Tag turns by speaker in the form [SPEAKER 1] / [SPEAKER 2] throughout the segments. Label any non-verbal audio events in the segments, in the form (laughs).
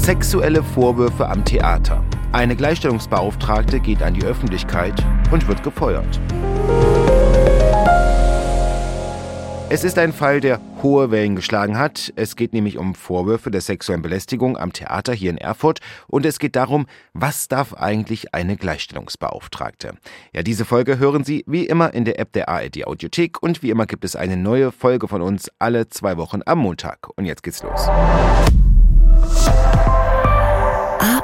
[SPEAKER 1] Sexuelle Vorwürfe am Theater. Eine Gleichstellungsbeauftragte geht an die Öffentlichkeit und wird gefeuert. Es ist ein Fall, der hohe Wellen geschlagen hat. Es geht nämlich um Vorwürfe der sexuellen Belästigung am Theater hier in Erfurt und es geht darum, was darf eigentlich eine Gleichstellungsbeauftragte? Ja, diese Folge hören Sie wie immer in der App der ARD Audiothek und wie immer gibt es eine neue Folge von uns alle zwei Wochen am Montag. Und jetzt geht's los.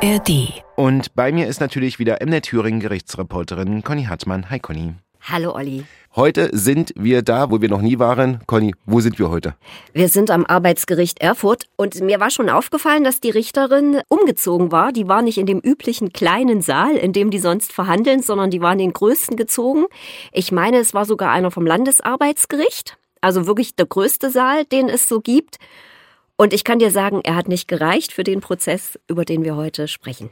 [SPEAKER 2] ARD.
[SPEAKER 1] Und bei mir ist natürlich wieder MNET Thüringen Gerichtsreporterin Conny Hartmann. Hi Conny.
[SPEAKER 2] Hallo Olli.
[SPEAKER 1] Heute sind wir da, wo wir noch nie waren. Conny, wo sind wir heute?
[SPEAKER 2] Wir sind am Arbeitsgericht Erfurt und mir war schon aufgefallen, dass die Richterin umgezogen war. Die war nicht in dem üblichen kleinen Saal, in dem die sonst verhandeln, sondern die war in den größten gezogen. Ich meine, es war sogar einer vom Landesarbeitsgericht. Also wirklich der größte Saal, den es so gibt. Und ich kann dir sagen, er hat nicht gereicht für den Prozess, über den wir heute sprechen.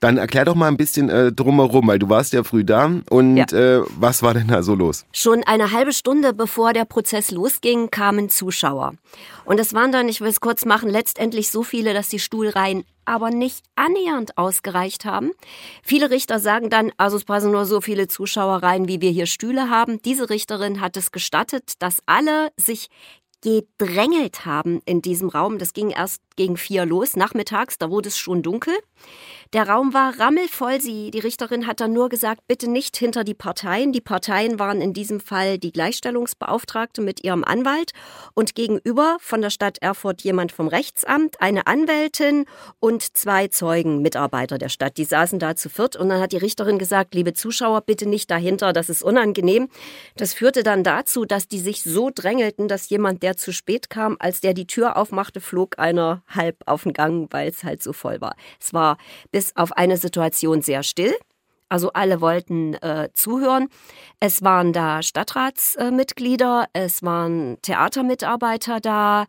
[SPEAKER 1] Dann erklär doch mal ein bisschen äh, drumherum, weil du warst ja früh da. Und ja. äh, was war denn da so los?
[SPEAKER 2] Schon eine halbe Stunde bevor der Prozess losging, kamen Zuschauer. Und es waren dann, ich will es kurz machen, letztendlich so viele, dass die Stuhlreihen aber nicht annähernd ausgereicht haben. Viele Richter sagen dann, also es passen nur so viele Zuschauer rein, wie wir hier Stühle haben. Diese Richterin hat es gestattet, dass alle sich gedrängelt haben in diesem Raum. Das ging erst gegen vier los, nachmittags, da wurde es schon dunkel. Der Raum war rammelvoll. Sie, die Richterin hat dann nur gesagt, bitte nicht hinter die Parteien. Die Parteien waren in diesem Fall die Gleichstellungsbeauftragte mit ihrem Anwalt und gegenüber von der Stadt Erfurt jemand vom Rechtsamt, eine Anwältin und zwei Zeugen, Mitarbeiter der Stadt. Die saßen da zu viert und dann hat die Richterin gesagt, liebe Zuschauer, bitte nicht dahinter, das ist unangenehm. Das führte dann dazu, dass die sich so drängelten, dass jemand, der zu spät kam, als der die Tür aufmachte, flog einer halb auf den Gang, weil es halt so voll war. Es war bis auf eine Situation sehr still. Also alle wollten äh, zuhören. Es waren da Stadtratsmitglieder, äh, es waren Theatermitarbeiter da,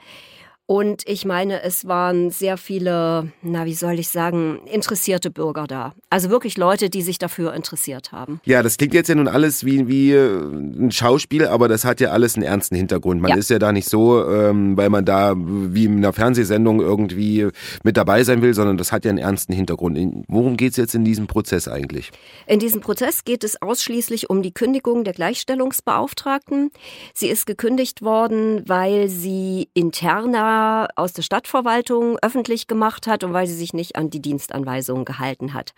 [SPEAKER 2] und ich meine, es waren sehr viele, na, wie soll ich sagen, interessierte Bürger da. Also wirklich Leute, die sich dafür interessiert haben.
[SPEAKER 1] Ja, das klingt jetzt ja nun alles wie, wie äh, ein Schauspiel, aber das hat ja alles einen ernsten Hintergrund. Man ja. ist ja da nicht so, ähm, weil man da wie in einer Fernsehsendung irgendwie mit dabei sein will, sondern das hat ja einen ernsten Hintergrund. Worum geht es jetzt in diesem Prozess eigentlich?
[SPEAKER 2] In diesem Prozess geht es ausschließlich um die Kündigung der Gleichstellungsbeauftragten. Sie ist gekündigt worden, weil sie interner aus der Stadtverwaltung öffentlich gemacht hat und weil sie sich nicht an die Dienstanweisungen gehalten hat.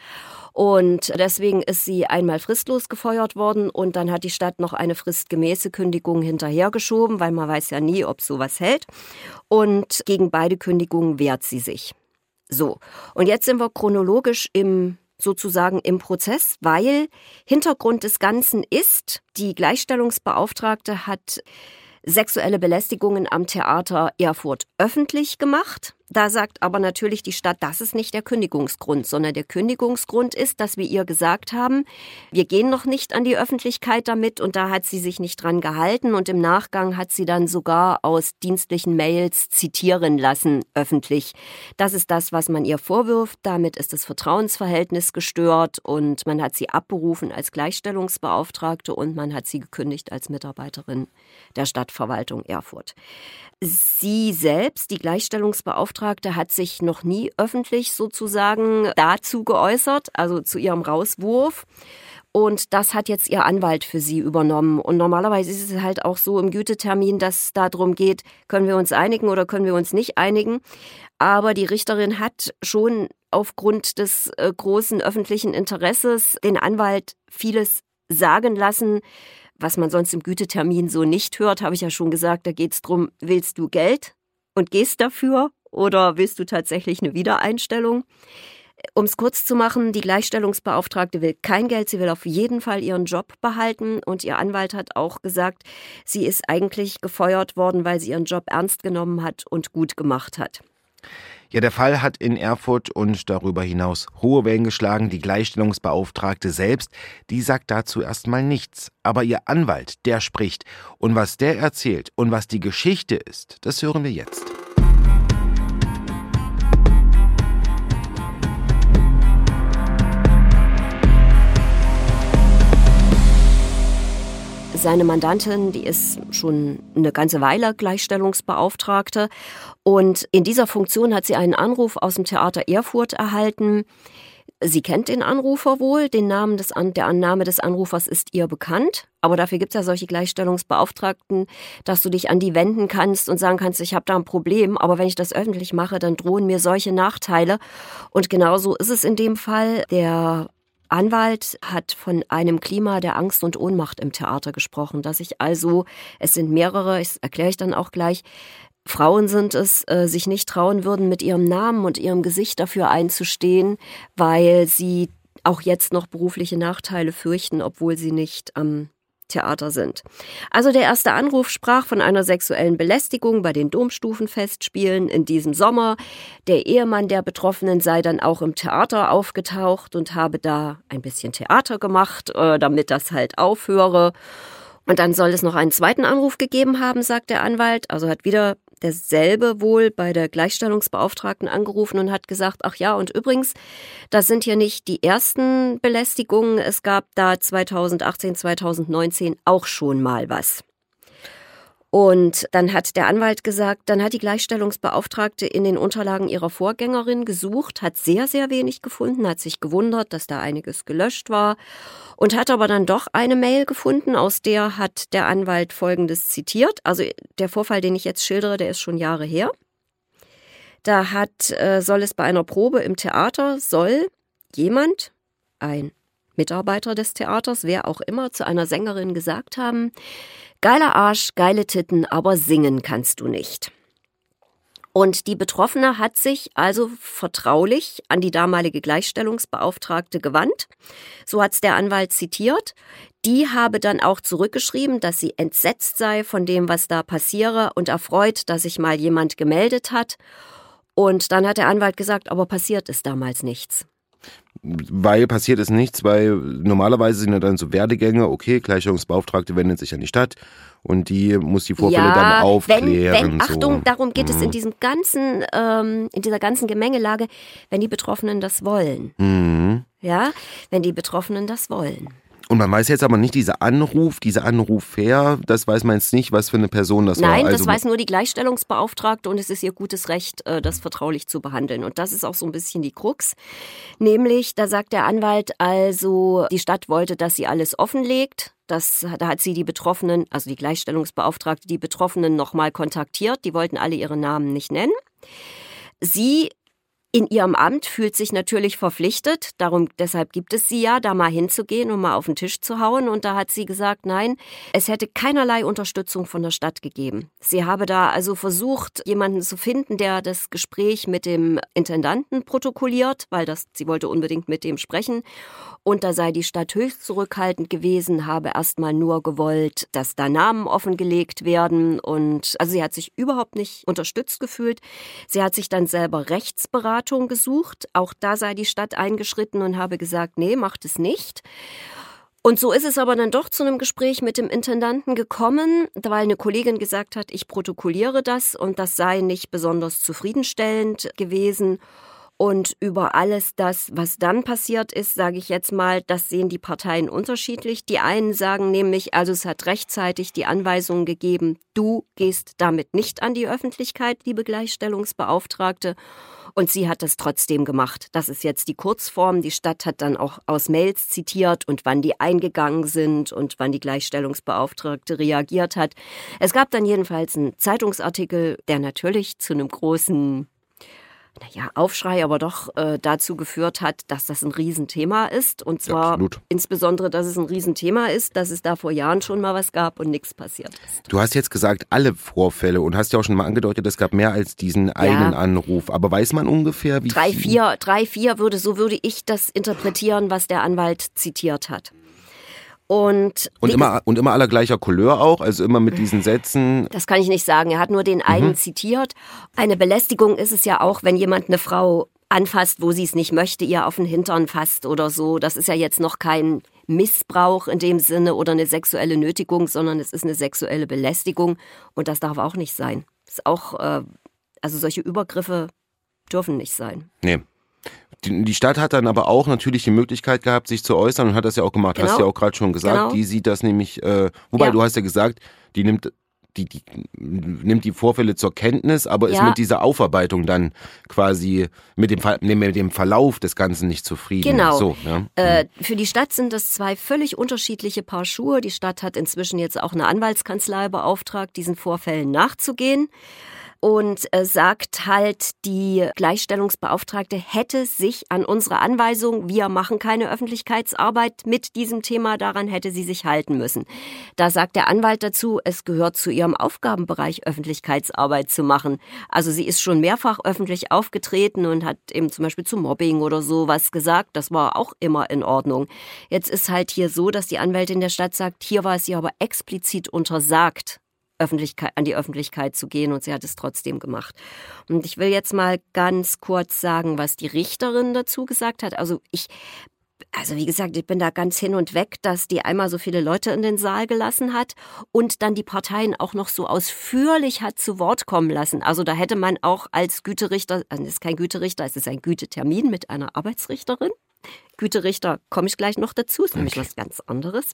[SPEAKER 2] Und deswegen ist sie einmal fristlos gefeuert worden und dann hat die Stadt noch eine fristgemäße Kündigung hinterhergeschoben, weil man weiß ja nie, ob sowas hält. Und gegen beide Kündigungen wehrt sie sich. So. Und jetzt sind wir chronologisch im sozusagen im Prozess, weil Hintergrund des Ganzen ist, die Gleichstellungsbeauftragte hat sexuelle Belästigungen am Theater Erfurt öffentlich gemacht. Da sagt aber natürlich die Stadt, das ist nicht der Kündigungsgrund, sondern der Kündigungsgrund ist, dass wir ihr gesagt haben, wir gehen noch nicht an die Öffentlichkeit damit und da hat sie sich nicht dran gehalten und im Nachgang hat sie dann sogar aus dienstlichen Mails zitieren lassen öffentlich. Das ist das, was man ihr vorwirft. Damit ist das Vertrauensverhältnis gestört und man hat sie abberufen als Gleichstellungsbeauftragte und man hat sie gekündigt als Mitarbeiterin der Stadtverwaltung Erfurt. Sie selbst, die Gleichstellungsbeauftragte, hat sich noch nie öffentlich sozusagen dazu geäußert, also zu ihrem Rauswurf. Und das hat jetzt ihr Anwalt für sie übernommen. Und normalerweise ist es halt auch so im Gütetermin, dass es darum geht, können wir uns einigen oder können wir uns nicht einigen. Aber die Richterin hat schon aufgrund des äh, großen öffentlichen Interesses den Anwalt vieles sagen lassen, was man sonst im Gütetermin so nicht hört, habe ich ja schon gesagt, da geht es darum, willst du Geld und gehst dafür oder willst du tatsächlich eine Wiedereinstellung? Um es kurz zu machen, die Gleichstellungsbeauftragte will kein Geld, sie will auf jeden Fall ihren Job behalten und ihr Anwalt hat auch gesagt, sie ist eigentlich gefeuert worden, weil sie ihren Job ernst genommen hat und gut gemacht hat.
[SPEAKER 1] Ja, der Fall hat in Erfurt und darüber hinaus hohe Wellen geschlagen. Die Gleichstellungsbeauftragte selbst, die sagt dazu erstmal nichts. Aber ihr Anwalt, der spricht. Und was der erzählt und was die Geschichte ist, das hören wir jetzt.
[SPEAKER 2] Seine Mandantin, die ist schon eine ganze Weile Gleichstellungsbeauftragte. Und in dieser Funktion hat sie einen Anruf aus dem Theater Erfurt erhalten. Sie kennt den Anrufer wohl, den Namen des, der Name des Anrufers ist ihr bekannt. Aber dafür gibt es ja solche Gleichstellungsbeauftragten, dass du dich an die wenden kannst und sagen kannst, ich habe da ein Problem, aber wenn ich das öffentlich mache, dann drohen mir solche Nachteile. Und genauso ist es in dem Fall. Der Anwalt hat von einem Klima der Angst und Ohnmacht im Theater gesprochen, dass ich also, es sind mehrere, das erkläre ich dann auch gleich, Frauen sind es, äh, sich nicht trauen würden, mit ihrem Namen und ihrem Gesicht dafür einzustehen, weil sie auch jetzt noch berufliche Nachteile fürchten, obwohl sie nicht am Theater sind. Also der erste Anruf sprach von einer sexuellen Belästigung bei den Domstufenfestspielen in diesem Sommer. Der Ehemann der Betroffenen sei dann auch im Theater aufgetaucht und habe da ein bisschen Theater gemacht, äh, damit das halt aufhöre. Und dann soll es noch einen zweiten Anruf gegeben haben, sagt der Anwalt. Also hat wieder derselbe wohl bei der Gleichstellungsbeauftragten angerufen und hat gesagt, ach ja, und übrigens, das sind ja nicht die ersten Belästigungen. Es gab da 2018, 2019 auch schon mal was. Und dann hat der Anwalt gesagt, dann hat die Gleichstellungsbeauftragte in den Unterlagen ihrer Vorgängerin gesucht, hat sehr, sehr wenig gefunden, hat sich gewundert, dass da einiges gelöscht war und hat aber dann doch eine Mail gefunden, aus der hat der Anwalt Folgendes zitiert. Also der Vorfall, den ich jetzt schildere, der ist schon Jahre her. Da hat, äh, soll es bei einer Probe im Theater, soll jemand, ein Mitarbeiter des Theaters, wer auch immer, zu einer Sängerin gesagt haben, geiler Arsch, geile Titten, aber singen kannst du nicht. Und die Betroffene hat sich also vertraulich an die damalige Gleichstellungsbeauftragte gewandt. So hat's der Anwalt zitiert. Die habe dann auch zurückgeschrieben, dass sie entsetzt sei von dem, was da passiere und erfreut, dass sich mal jemand gemeldet hat. Und dann hat der Anwalt gesagt, aber passiert ist damals nichts
[SPEAKER 1] weil passiert ist nichts, weil normalerweise sind ja dann so Werdegänge, okay, Gleichstellungsbeauftragte wendet sich an die Stadt und die muss die Vorfälle ja, dann aufklären.
[SPEAKER 2] Wenn, wenn, Achtung, so. darum geht mhm. es in diesem ganzen, ähm, in dieser ganzen Gemengelage, wenn die Betroffenen das wollen. Mhm. Ja, wenn die Betroffenen das wollen.
[SPEAKER 1] Und man weiß jetzt aber nicht, dieser Anruf, dieser Anrufer, das weiß man jetzt nicht, was für eine Person das
[SPEAKER 2] Nein,
[SPEAKER 1] war.
[SPEAKER 2] Nein, also das weiß nur die Gleichstellungsbeauftragte und es ist ihr gutes Recht, äh, das vertraulich zu behandeln. Und das ist auch so ein bisschen die Krux. Nämlich, da sagt der Anwalt also, die Stadt wollte, dass sie alles offenlegt. Das, da hat sie die Betroffenen, also die Gleichstellungsbeauftragte, die Betroffenen nochmal kontaktiert. Die wollten alle ihre Namen nicht nennen. Sie in ihrem Amt fühlt sich natürlich verpflichtet, darum deshalb gibt es sie ja, da mal hinzugehen und mal auf den Tisch zu hauen. Und da hat sie gesagt, nein, es hätte keinerlei Unterstützung von der Stadt gegeben. Sie habe da also versucht, jemanden zu finden, der das Gespräch mit dem Intendanten protokolliert, weil das, sie wollte unbedingt mit dem sprechen. Und da sei die Stadt höchst zurückhaltend gewesen, habe erstmal nur gewollt, dass da Namen offengelegt werden. Und also sie hat sich überhaupt nicht unterstützt gefühlt. Sie hat sich dann selber Rechtsberatung Beratung gesucht. Auch da sei die Stadt eingeschritten und habe gesagt, nee, macht es nicht. Und so ist es aber dann doch zu einem Gespräch mit dem Intendanten gekommen, weil eine Kollegin gesagt hat, ich protokolliere das und das sei nicht besonders zufriedenstellend gewesen. Und über alles das, was dann passiert ist, sage ich jetzt mal, das sehen die Parteien unterschiedlich. Die einen sagen nämlich, also es hat rechtzeitig die Anweisung gegeben, du gehst damit nicht an die Öffentlichkeit, liebe Gleichstellungsbeauftragte. Und sie hat das trotzdem gemacht. Das ist jetzt die Kurzform. Die Stadt hat dann auch aus Mails zitiert und wann die eingegangen sind und wann die Gleichstellungsbeauftragte reagiert hat. Es gab dann jedenfalls einen Zeitungsartikel, der natürlich zu einem großen naja, Aufschrei aber doch äh, dazu geführt hat, dass das ein Riesenthema ist. Und zwar Absolut. insbesondere, dass es ein Riesenthema ist, dass es da vor Jahren schon mal was gab und nichts passiert ist.
[SPEAKER 1] Du hast jetzt gesagt, alle Vorfälle und hast ja auch schon mal angedeutet, es gab mehr als diesen einen ja. Anruf. Aber weiß man ungefähr, wie
[SPEAKER 2] drei, viel? Vier, drei, vier würde, so würde ich das interpretieren, was der Anwalt zitiert hat. Und,
[SPEAKER 1] und, immer, und immer aller gleicher Couleur auch, also immer mit diesen Sätzen.
[SPEAKER 2] Das kann ich nicht sagen. Er hat nur den einen mhm. zitiert. Eine Belästigung ist es ja auch, wenn jemand eine Frau anfasst, wo sie es nicht möchte, ihr auf den Hintern fasst oder so. Das ist ja jetzt noch kein Missbrauch in dem Sinne oder eine sexuelle Nötigung, sondern es ist eine sexuelle Belästigung und das darf auch nicht sein. Ist auch, äh, also solche Übergriffe dürfen nicht sein.
[SPEAKER 1] Nee. Die, Stadt hat dann aber auch natürlich die Möglichkeit gehabt, sich zu äußern und hat das ja auch gemacht. Genau. Hast du ja auch gerade schon gesagt. Genau. Die sieht das nämlich, äh, wobei ja. du hast ja gesagt, die nimmt die, die nimmt die Vorfälle zur Kenntnis, aber ja. ist mit dieser Aufarbeitung dann quasi mit dem, mit dem Verlauf des Ganzen nicht zufrieden.
[SPEAKER 2] Genau. So, ja. äh, mhm. für die Stadt sind das zwei völlig unterschiedliche Paar Schuhe. Die Stadt hat inzwischen jetzt auch eine Anwaltskanzlei beauftragt, diesen Vorfällen nachzugehen und äh, sagt halt, die Gleichstellungsbeauftragte hätte sich an unsere Anweisung, wir machen keine Öffentlichkeitsarbeit mit diesem Thema, daran hätte sie sich halten müssen. Da sagt der Anwalt dazu, es gehört zu ihrem Aufgabenbereich, Öffentlichkeitsarbeit zu machen. Also sie ist schon mehrfach öffentlich aufgetreten und hat eben zum Beispiel zu Mobbing oder so was gesagt. Das war auch immer in Ordnung. Jetzt ist halt hier so, dass die Anwältin der Stadt sagt, hier war es ihr aber explizit untersagt, Öffentlichkeit, an die Öffentlichkeit zu gehen und sie hat es trotzdem gemacht. Und ich will jetzt mal ganz kurz sagen, was die Richterin dazu gesagt hat. Also ich also wie gesagt, ich bin da ganz hin und weg, dass die einmal so viele Leute in den Saal gelassen hat und dann die Parteien auch noch so ausführlich hat zu Wort kommen lassen. Also da hätte man auch als Güterichter, also es ist kein Güterichter, es ist ein Gütetermin mit einer Arbeitsrichterin. Güterichter komme ich gleich noch dazu, ist nämlich okay. was ganz anderes.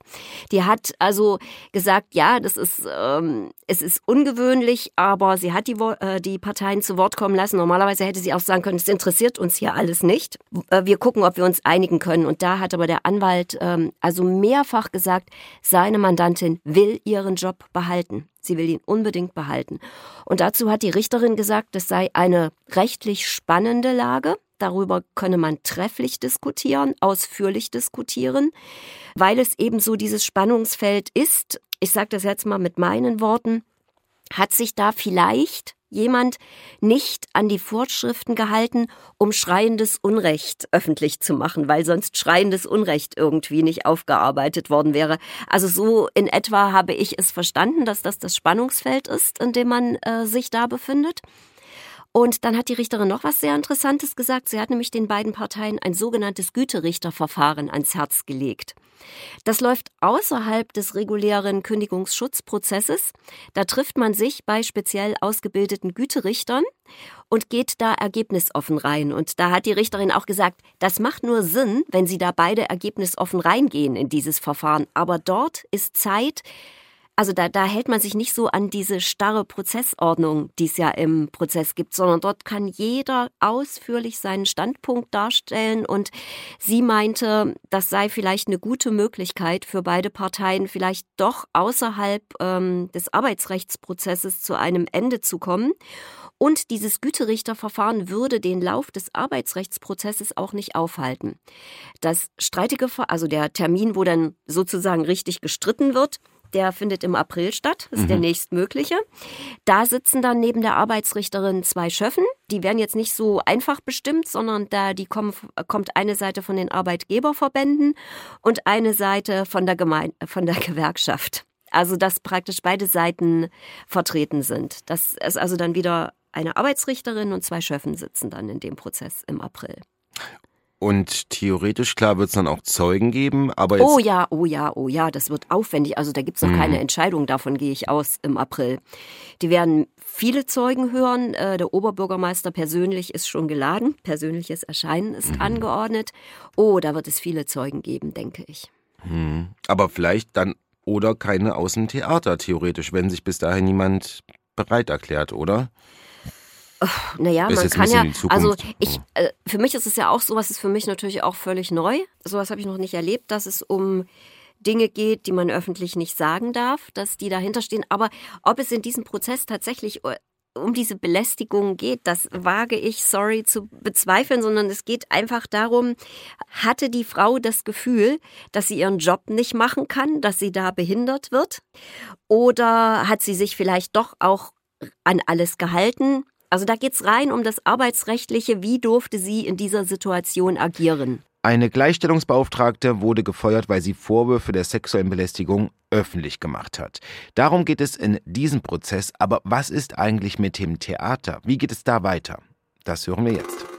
[SPEAKER 2] Die hat also gesagt, ja, das ist, ähm, es ist ungewöhnlich, aber sie hat die, äh, die Parteien zu Wort kommen lassen. Normalerweise hätte sie auch sagen können, es interessiert uns hier alles nicht. Äh, wir gucken, ob wir uns einigen können. Und da hat aber der Anwalt ähm, also mehrfach gesagt, seine Mandantin will ihren Job behalten. Sie will ihn unbedingt behalten. Und dazu hat die Richterin gesagt, es sei eine rechtlich spannende Lage. Darüber könne man trefflich diskutieren, ausführlich diskutieren, weil es eben so dieses Spannungsfeld ist. Ich sage das jetzt mal mit meinen Worten. Hat sich da vielleicht jemand nicht an die Vorschriften gehalten, um schreiendes Unrecht öffentlich zu machen, weil sonst schreiendes Unrecht irgendwie nicht aufgearbeitet worden wäre. Also so in etwa habe ich es verstanden, dass das das Spannungsfeld ist, in dem man äh, sich da befindet. Und dann hat die Richterin noch was sehr Interessantes gesagt. Sie hat nämlich den beiden Parteien ein sogenanntes Güterichterverfahren ans Herz gelegt. Das läuft außerhalb des regulären Kündigungsschutzprozesses. Da trifft man sich bei speziell ausgebildeten Güterichtern und geht da ergebnisoffen rein. Und da hat die Richterin auch gesagt, das macht nur Sinn, wenn sie da beide ergebnisoffen reingehen in dieses Verfahren. Aber dort ist Zeit, also da, da hält man sich nicht so an diese starre Prozessordnung, die es ja im Prozess gibt, sondern dort kann jeder ausführlich seinen Standpunkt darstellen. Und sie meinte, das sei vielleicht eine gute Möglichkeit für beide Parteien, vielleicht doch außerhalb ähm, des Arbeitsrechtsprozesses zu einem Ende zu kommen. Und dieses Güterichterverfahren würde den Lauf des Arbeitsrechtsprozesses auch nicht aufhalten. Das streitige, also der Termin, wo dann sozusagen richtig gestritten wird, der findet im April statt, ist mhm. der nächstmögliche. Da sitzen dann neben der Arbeitsrichterin zwei Schöffen. Die werden jetzt nicht so einfach bestimmt, sondern da die kommen, kommt eine Seite von den Arbeitgeberverbänden und eine Seite von der, Gemein von der Gewerkschaft. Also dass praktisch beide Seiten vertreten sind. Das ist also dann wieder eine Arbeitsrichterin und zwei Schöffen sitzen dann in dem Prozess im April.
[SPEAKER 1] Und theoretisch, klar, wird es dann auch Zeugen geben, aber jetzt
[SPEAKER 2] Oh ja, oh ja, oh ja, das wird aufwendig. Also da gibt es noch mhm. keine Entscheidung, davon gehe ich aus im April. Die werden viele Zeugen hören. Äh, der Oberbürgermeister persönlich ist schon geladen. Persönliches Erscheinen ist mhm. angeordnet. Oh, da wird es viele Zeugen geben, denke ich.
[SPEAKER 1] Mhm. Aber vielleicht dann oder keine aus dem Theater, theoretisch, wenn sich bis dahin niemand bereit erklärt, oder?
[SPEAKER 2] Naja, man kann ja, also ich, äh, für mich ist es ja auch sowas, ist für mich natürlich auch völlig neu. Sowas habe ich noch nicht erlebt, dass es um Dinge geht, die man öffentlich nicht sagen darf, dass die dahinter stehen. Aber ob es in diesem Prozess tatsächlich äh, um diese Belästigung geht, das wage ich, sorry, zu bezweifeln, sondern es geht einfach darum, hatte die Frau das Gefühl, dass sie ihren Job nicht machen kann, dass sie da behindert wird? Oder hat sie sich vielleicht doch auch an alles gehalten? Also da geht es rein um das Arbeitsrechtliche. Wie durfte sie in dieser Situation agieren?
[SPEAKER 1] Eine Gleichstellungsbeauftragte wurde gefeuert, weil sie Vorwürfe der sexuellen Belästigung öffentlich gemacht hat. Darum geht es in diesem Prozess. Aber was ist eigentlich mit dem Theater? Wie geht es da weiter? Das hören wir jetzt.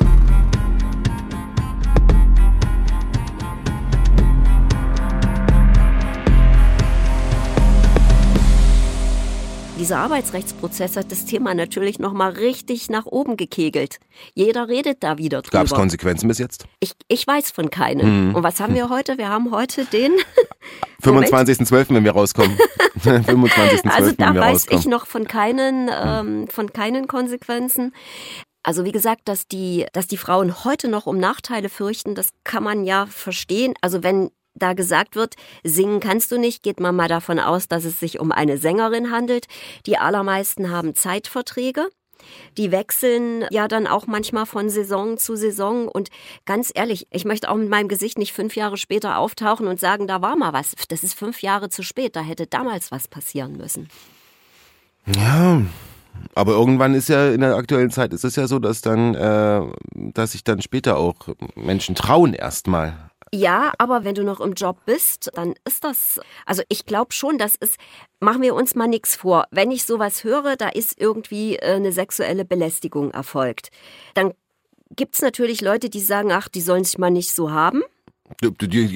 [SPEAKER 2] Dieser Arbeitsrechtsprozess hat das Thema natürlich nochmal richtig nach oben gekegelt. Jeder redet da wieder drüber.
[SPEAKER 1] Gab es Konsequenzen bis jetzt?
[SPEAKER 2] Ich, ich weiß von keinen. Mhm. Und was haben wir heute? Wir haben heute den (laughs)
[SPEAKER 1] 25.12., wenn wir rauskommen. (laughs) 25.12.,
[SPEAKER 2] also da
[SPEAKER 1] wenn wir
[SPEAKER 2] weiß
[SPEAKER 1] rauskommen.
[SPEAKER 2] ich noch von keinen, ähm, von keinen Konsequenzen. Also wie gesagt, dass die, dass die Frauen heute noch um Nachteile fürchten, das kann man ja verstehen. Also wenn da gesagt wird, singen kannst du nicht, geht man mal davon aus, dass es sich um eine Sängerin handelt. Die allermeisten haben Zeitverträge. Die wechseln ja dann auch manchmal von Saison zu Saison. Und ganz ehrlich, ich möchte auch mit meinem Gesicht nicht fünf Jahre später auftauchen und sagen, da war mal was. Das ist fünf Jahre zu spät. Da hätte damals was passieren müssen.
[SPEAKER 1] Ja, aber irgendwann ist ja in der aktuellen Zeit ist es ja so, dass dann, äh, dass sich dann später auch Menschen trauen erstmal.
[SPEAKER 2] Ja, aber wenn du noch im Job bist, dann ist das, also ich glaube schon, das ist, machen wir uns mal nichts vor. Wenn ich sowas höre, da ist irgendwie äh, eine sexuelle Belästigung erfolgt. Dann gibt es natürlich Leute, die sagen, ach, die sollen sich mal nicht so haben.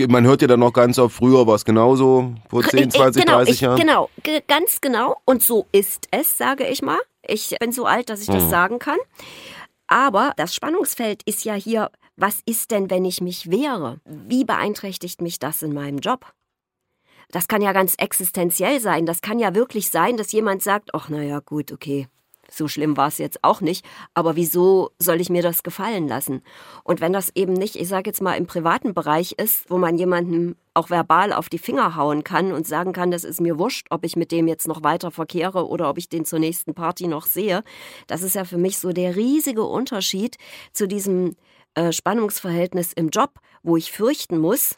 [SPEAKER 1] Man hört ja dann noch ganz oft, früher war es genauso, vor 10, 20,
[SPEAKER 2] genau,
[SPEAKER 1] 30
[SPEAKER 2] ich,
[SPEAKER 1] Jahren.
[SPEAKER 2] Genau, g- ganz genau. Und so ist es, sage ich mal. Ich bin so alt, dass ich das
[SPEAKER 1] Mhm.
[SPEAKER 2] sagen kann. Aber das Spannungsfeld ist ja hier, was ist denn, wenn ich mich wehre? Wie beeinträchtigt mich das in meinem Job? Das kann ja ganz existenziell sein. Das kann ja wirklich sein, dass jemand sagt, ach naja, gut, okay, so schlimm war es jetzt auch nicht, aber wieso soll ich mir das gefallen lassen? Und wenn das eben nicht, ich sage jetzt mal, im privaten Bereich ist, wo man jemandem auch verbal auf die Finger hauen kann und sagen kann, das ist mir wurscht, ob ich mit dem jetzt noch weiter verkehre oder ob ich den zur nächsten Party noch sehe, das ist ja für mich so der riesige Unterschied zu diesem äh, Spannungsverhältnis im Job, wo ich fürchten muss,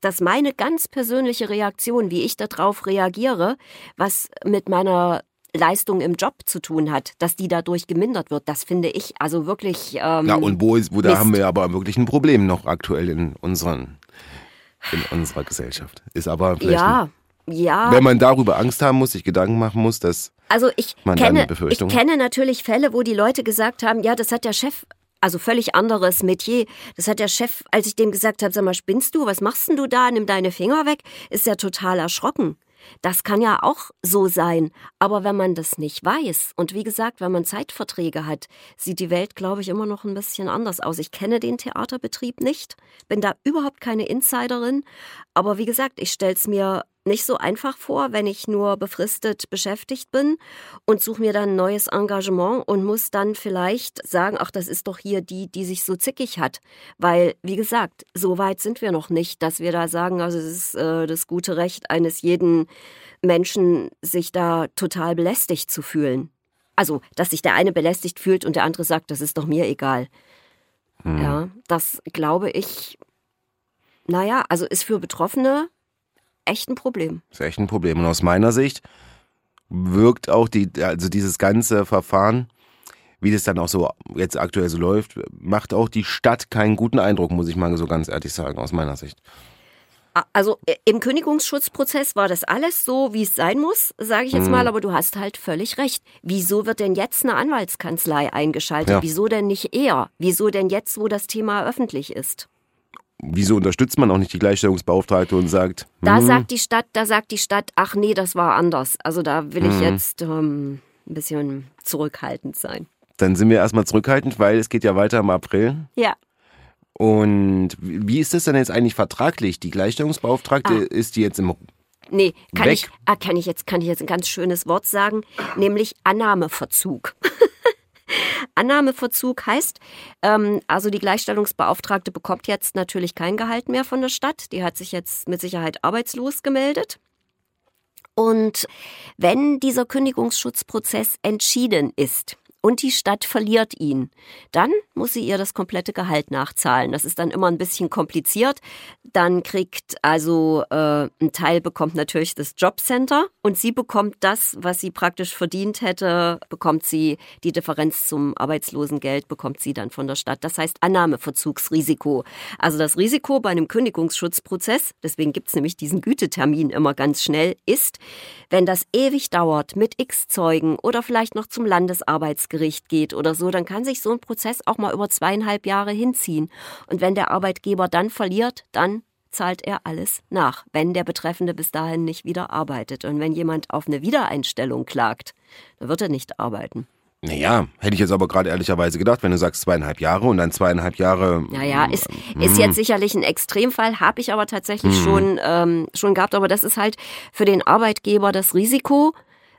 [SPEAKER 2] dass meine ganz persönliche Reaktion, wie ich darauf reagiere, was mit meiner Leistung im Job zu tun hat, dass die dadurch gemindert wird, das finde ich also wirklich. Ähm,
[SPEAKER 1] Ja, und wo, ist, wo da haben wir aber wirklich ein Problem noch aktuell in unseren, in unserer Gesellschaft. Ist aber vielleicht,
[SPEAKER 2] ja, ja.
[SPEAKER 1] ein, wenn man darüber Angst haben muss, sich Gedanken machen muss, dass
[SPEAKER 2] Also ich kenne, ich kenne natürlich Fälle, wo die Leute gesagt haben, ja, das hat der Chef, also völlig anderes Metier, das hat der Chef, als ich dem gesagt habe, sag mal, spinnst du, was machst denn du da, nimm deine Finger weg, ist er total erschrocken. Das kann ja auch so sein. Aber wenn man das nicht weiß, und wie gesagt, wenn man Zeitverträge hat, sieht die Welt, glaube ich, immer noch ein bisschen anders aus. Ich kenne den Theaterbetrieb nicht, bin da überhaupt keine Insiderin. Aber wie gesagt, ich stelle es mir nicht so einfach vor, wenn ich nur befristet beschäftigt bin und suche mir dann ein neues Engagement und muss dann vielleicht sagen, ach, das ist doch hier die, die sich so zickig hat. Weil, wie gesagt, so weit sind wir noch nicht, dass wir da sagen, also es ist äh, das gute Recht eines jeden Menschen, sich da total belästigt zu fühlen. Also, dass sich der eine belästigt fühlt und der andere sagt, das ist doch mir egal.
[SPEAKER 1] hm,
[SPEAKER 2] Ja, das glaube ich, naja, also ist für Betroffene echt ein Problem.
[SPEAKER 1] ist echt ein Problem. Und aus meiner Sicht wirkt auch die, also dieses ganze Verfahren, wie das dann auch so jetzt aktuell so läuft, macht auch die Stadt keinen guten Eindruck, muss ich mal so ganz ehrlich sagen, aus meiner Sicht.
[SPEAKER 2] Also äh, im Kündigungsschutzprozess war das alles so, wie es sein muss, sage ich jetzt
[SPEAKER 1] Mhm.
[SPEAKER 2] mal, aber du hast halt völlig recht. Wieso wird denn jetzt eine Anwaltskanzlei eingeschaltet?
[SPEAKER 1] Ja.
[SPEAKER 2] Wieso denn nicht eher? Wieso denn jetzt, wo das Thema öffentlich ist?
[SPEAKER 1] Wieso unterstützt man auch nicht die Gleichstellungsbeauftragte und sagt,
[SPEAKER 2] Da
[SPEAKER 1] hm,
[SPEAKER 2] sagt die Stadt, da sagt die Stadt, ach nee, das war anders. Also da will ich
[SPEAKER 1] Mhm.
[SPEAKER 2] jetzt ähm, ein bisschen zurückhaltend sein.
[SPEAKER 1] dann sind wir erstmal zurückhaltend, weil es geht ja weiter im April.
[SPEAKER 2] Ja.
[SPEAKER 1] Und wie ist das denn jetzt eigentlich vertraglich? Die Gleichstellungsbeauftragte
[SPEAKER 2] Ah.
[SPEAKER 1] ist die jetzt im
[SPEAKER 2] Nee, kann
[SPEAKER 1] Weg.
[SPEAKER 2] ich, ah, kann ich jetzt, kann ich jetzt ein ganz schönes Wort sagen, nämlich Annahmeverzug. (laughs) Annahmeverzug heißt, ähm, also die Gleichstellungsbeauftragte bekommt jetzt natürlich kein Gehalt mehr von der Stadt. Die hat sich jetzt mit Sicherheit arbeitslos gemeldet. Und wenn dieser Kündigungsschutzprozess entschieden ist und die Stadt verliert ihn, dann muss sie ihr das komplette Gehalt nachzahlen. Das ist dann immer ein bisschen kompliziert. Dann kriegt also äh, ein Teil bekommt natürlich das Jobcenter und sie bekommt das, was sie praktisch verdient hätte, bekommt sie die Differenz zum Arbeitslosengeld, bekommt sie dann von der Stadt. Das heißt Annahmeverzugsrisiko. Also das Risiko bei einem Kündigungsschutzprozess, deswegen gibt's nämlich diesen Gütetermin immer ganz schnell, ist, wenn das ewig dauert mit x Zeugen oder vielleicht noch zum Landesarbeitsgericht geht oder so, dann kann sich so ein Prozess auch mal über zweieinhalb Jahre hinziehen. Und wenn der Arbeitgeber dann verliert, dann zahlt er alles nach, wenn der Betreffende bis dahin nicht wieder arbeitet. Und wenn jemand auf eine Wiedereinstellung klagt, dann wird er nicht arbeiten.
[SPEAKER 1] Naja, hätte ich jetzt aber gerade ehrlicherweise gedacht, wenn du sagst zweieinhalb Jahre und dann zweieinhalb Jahre.
[SPEAKER 2] Naja, ist, ist jetzt sicherlich ein Extremfall, habe ich aber tatsächlich mhm. schon, ähm, schon gehabt. Aber das ist halt für den Arbeitgeber das Risiko,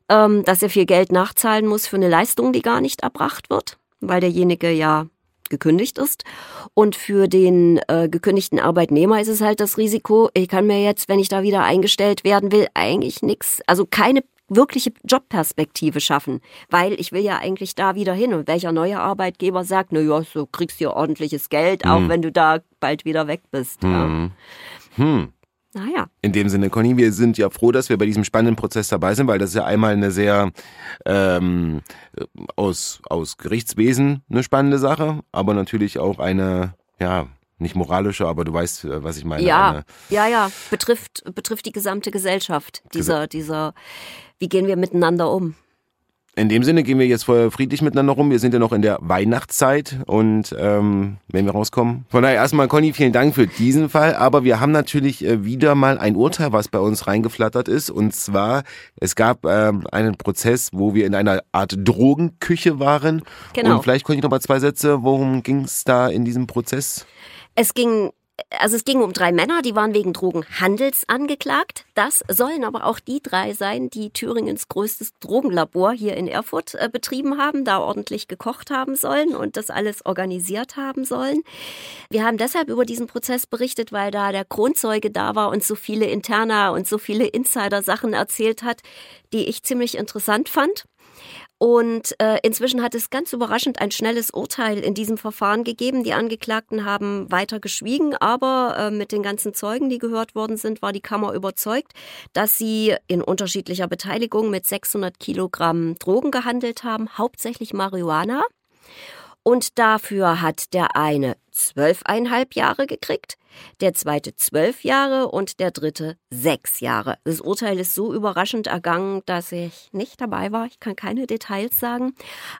[SPEAKER 2] ähm, dass er viel Geld nachzahlen muss für eine Leistung, die gar nicht erbracht wird, weil derjenige ja gekündigt ist. Und für den äh, gekündigten Arbeitnehmer ist es halt das Risiko, ich kann mir jetzt, wenn ich da wieder eingestellt werden will, eigentlich nichts, also keine wirkliche Jobperspektive schaffen, weil ich will ja eigentlich da wieder hin und welcher neue Arbeitgeber sagt, na ja, so kriegst du ja ordentliches Geld, auch hm. wenn du da bald wieder weg bist. Hm. Ja. Hm.
[SPEAKER 1] Naja. In dem Sinne, Conny, wir sind ja froh, dass wir bei diesem spannenden Prozess dabei sind, weil das ist ja einmal eine sehr ähm, aus, aus Gerichtswesen eine spannende Sache, aber natürlich auch eine, ja, nicht moralische, aber du weißt, äh, was ich meine.
[SPEAKER 2] Ja, ja, ja, betrifft, betrifft die gesamte Gesellschaft, dieser, dieser, wie gehen wir miteinander um?
[SPEAKER 1] In dem Sinne gehen wir jetzt voll friedlich miteinander rum. Wir sind ja noch in der Weihnachtszeit und ähm, wenn wir rauskommen. Von daher erstmal, Conny, vielen Dank für diesen Fall. Aber wir haben natürlich äh, wieder mal ein Urteil, was bei uns reingeflattert ist. Und zwar, es gab ähm, einen Prozess, wo wir in einer Art Drogenküche waren. Genau. Und vielleicht, Conny, noch mal zwei Sätze. Worum ging es da in diesem Prozess?
[SPEAKER 2] Es ging also es ging um drei Männer, die waren wegen Drogenhandels angeklagt. Das sollen aber auch die drei sein, die Thüringens größtes Drogenlabor hier in Erfurt äh, betrieben haben, da ordentlich gekocht haben sollen und das alles organisiert haben sollen. Wir haben deshalb über diesen Prozess berichtet, weil da der Kronzeuge da war und so viele Interna und so viele Insider-Sachen erzählt hat, die ich ziemlich interessant fand. Und äh, inzwischen hat es ganz überraschend ein schnelles Urteil in diesem Verfahren gegeben. Die Angeklagten haben weiter geschwiegen, aber äh, mit den ganzen Zeugen, die gehört worden sind, war die Kammer überzeugt, dass sie in unterschiedlicher Beteiligung mit 600 Kilogramm Drogen gehandelt haben, hauptsächlich Marihuana. Und dafür hat der eine zwölfeinhalb Jahre gekriegt, der zweite zwölf Jahre und der dritte sechs Jahre. Das Urteil ist so überraschend ergangen, dass ich nicht dabei war. Ich kann keine Details sagen,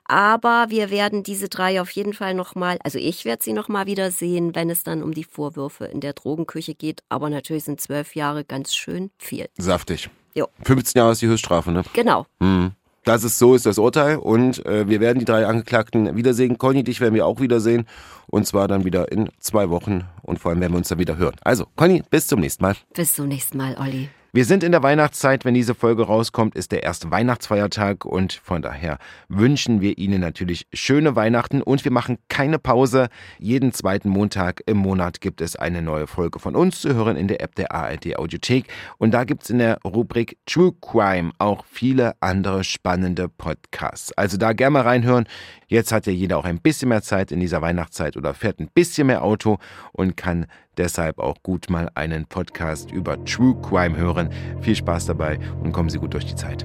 [SPEAKER 2] aber wir werden diese drei auf jeden Fall nochmal, also ich werde sie nochmal wieder sehen, wenn es dann um die Vorwürfe in der Drogenküche geht. Aber natürlich sind zwölf Jahre ganz schön viel.
[SPEAKER 1] Saftig. Jo. 15 Jahre ist die Höchststrafe, ne?
[SPEAKER 2] Genau.
[SPEAKER 1] Mhm. Das ist so ist das Urteil und äh, wir werden die drei Angeklagten wiedersehen. Conny, dich werden wir auch wiedersehen und zwar dann wieder in zwei Wochen und vor allem werden wir uns dann wieder hören. Also, Conny, bis zum nächsten Mal.
[SPEAKER 2] Bis zum nächsten Mal, Olli.
[SPEAKER 1] Wir sind in der Weihnachtszeit, wenn diese Folge rauskommt, ist der erste Weihnachtsfeiertag und von daher wünschen wir Ihnen natürlich schöne Weihnachten und wir machen keine Pause. Jeden zweiten Montag im Monat gibt es eine neue Folge von uns zu hören in der App der ARD Audiothek und da gibt es in der Rubrik True Crime auch viele andere spannende Podcasts. Also da gerne mal reinhören. Jetzt hat ja jeder auch ein bisschen mehr Zeit in dieser Weihnachtszeit oder fährt ein bisschen mehr Auto und kann deshalb auch gut mal einen Podcast über True Crime hören. Viel Spaß dabei und kommen Sie gut durch die Zeit.